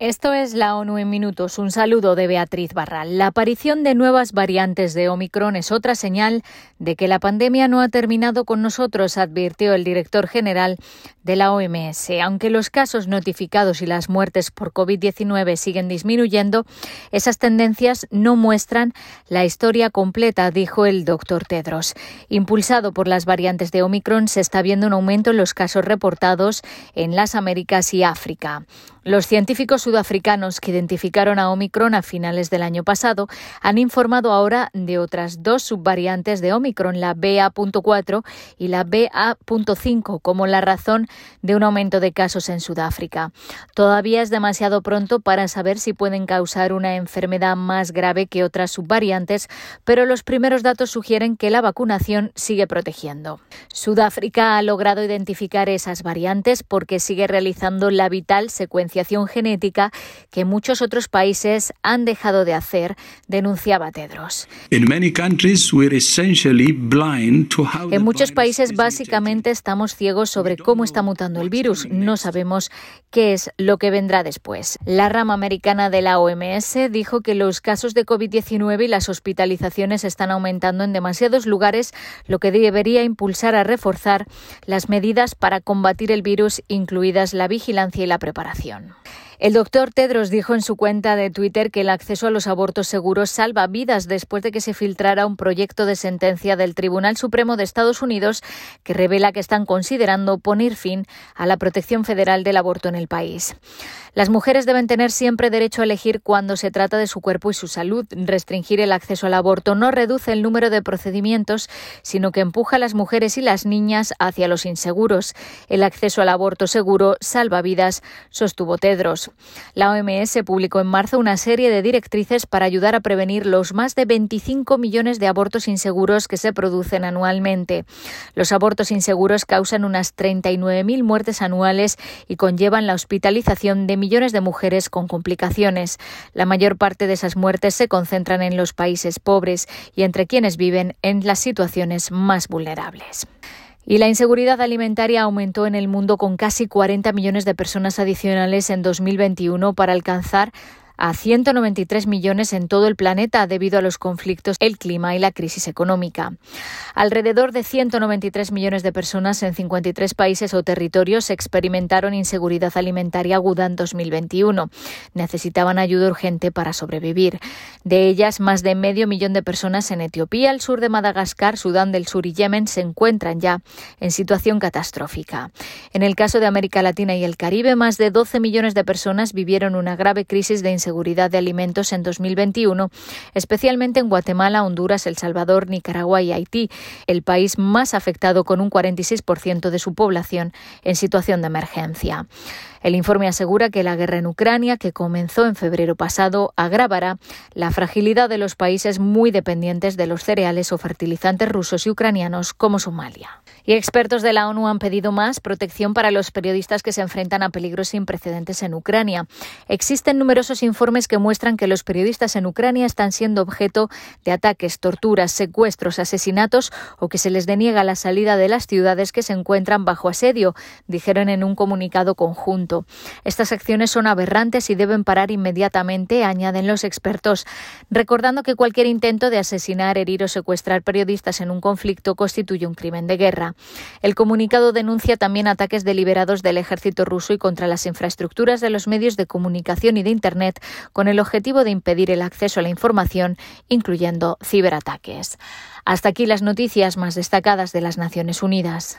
Esto es la ONU en minutos. Un saludo de Beatriz Barral. La aparición de nuevas variantes de Omicron es otra señal de que la pandemia no ha terminado con nosotros, advirtió el director general de la OMS. Aunque los casos notificados y las muertes por COVID-19 siguen disminuyendo, esas tendencias no muestran la historia completa, dijo el doctor Tedros. Impulsado por las variantes de Omicron, se está viendo un aumento en los casos reportados en las Américas y África. Los científicos sudafricanos que identificaron a Omicron a finales del año pasado han informado ahora de otras dos subvariantes de Omicron, la BA.4 y la BA.5, como la razón de un aumento de casos en Sudáfrica. Todavía es demasiado pronto para saber si pueden causar una enfermedad más grave que otras subvariantes, pero los primeros datos sugieren que la vacunación sigue protegiendo. Sudáfrica ha logrado identificar esas variantes porque sigue realizando la vital secuencia genética que muchos otros países han dejado de hacer, denunciaba Tedros. En muchos países básicamente estamos ciegos sobre cómo está mutando el virus. No sabemos qué es lo que vendrá después. La rama americana de la OMS dijo que los casos de COVID-19 y las hospitalizaciones están aumentando en demasiados lugares, lo que debería impulsar a reforzar las medidas para combatir el virus, incluidas la vigilancia y la preparación. done. El doctor Tedros dijo en su cuenta de Twitter que el acceso a los abortos seguros salva vidas después de que se filtrara un proyecto de sentencia del Tribunal Supremo de Estados Unidos que revela que están considerando poner fin a la protección federal del aborto en el país. Las mujeres deben tener siempre derecho a elegir cuando se trata de su cuerpo y su salud. Restringir el acceso al aborto no reduce el número de procedimientos, sino que empuja a las mujeres y las niñas hacia los inseguros. El acceso al aborto seguro salva vidas, sostuvo Tedros. La OMS publicó en marzo una serie de directrices para ayudar a prevenir los más de 25 millones de abortos inseguros que se producen anualmente. Los abortos inseguros causan unas 39.000 muertes anuales y conllevan la hospitalización de millones de mujeres con complicaciones. La mayor parte de esas muertes se concentran en los países pobres y entre quienes viven en las situaciones más vulnerables. Y la inseguridad alimentaria aumentó en el mundo con casi 40 millones de personas adicionales en 2021 para alcanzar a 193 millones en todo el planeta debido a los conflictos, el clima y la crisis económica. Alrededor de 193 millones de personas en 53 países o territorios experimentaron inseguridad alimentaria aguda en 2021. Necesitaban ayuda urgente para sobrevivir. De ellas, más de medio millón de personas en Etiopía, el sur de Madagascar, Sudán del Sur y Yemen se encuentran ya en situación catastrófica. En el caso de América Latina y el Caribe, más de 12 millones de personas vivieron una grave crisis de inseguridad seguridad de alimentos en 2021, especialmente en Guatemala, Honduras, El Salvador, Nicaragua y Haití, el país más afectado con un 46% de su población en situación de emergencia. El informe asegura que la guerra en Ucrania, que comenzó en febrero pasado, agravará la fragilidad de los países muy dependientes de los cereales o fertilizantes rusos y ucranianos como Somalia. Y expertos de la ONU han pedido más protección para los periodistas que se enfrentan a peligros sin precedentes en Ucrania. Existen numerosos informes que muestran que los periodistas en Ucrania están siendo objeto de ataques, torturas, secuestros, asesinatos o que se les deniega la salida de las ciudades que se encuentran bajo asedio, dijeron en un comunicado conjunto. Estas acciones son aberrantes y deben parar inmediatamente, añaden los expertos, recordando que cualquier intento de asesinar, herir o secuestrar periodistas en un conflicto constituye un crimen de guerra. El comunicado denuncia también ataques deliberados del ejército ruso y contra las infraestructuras de los medios de comunicación y de Internet con el objetivo de impedir el acceso a la información, incluyendo ciberataques. Hasta aquí las noticias más destacadas de las Naciones Unidas.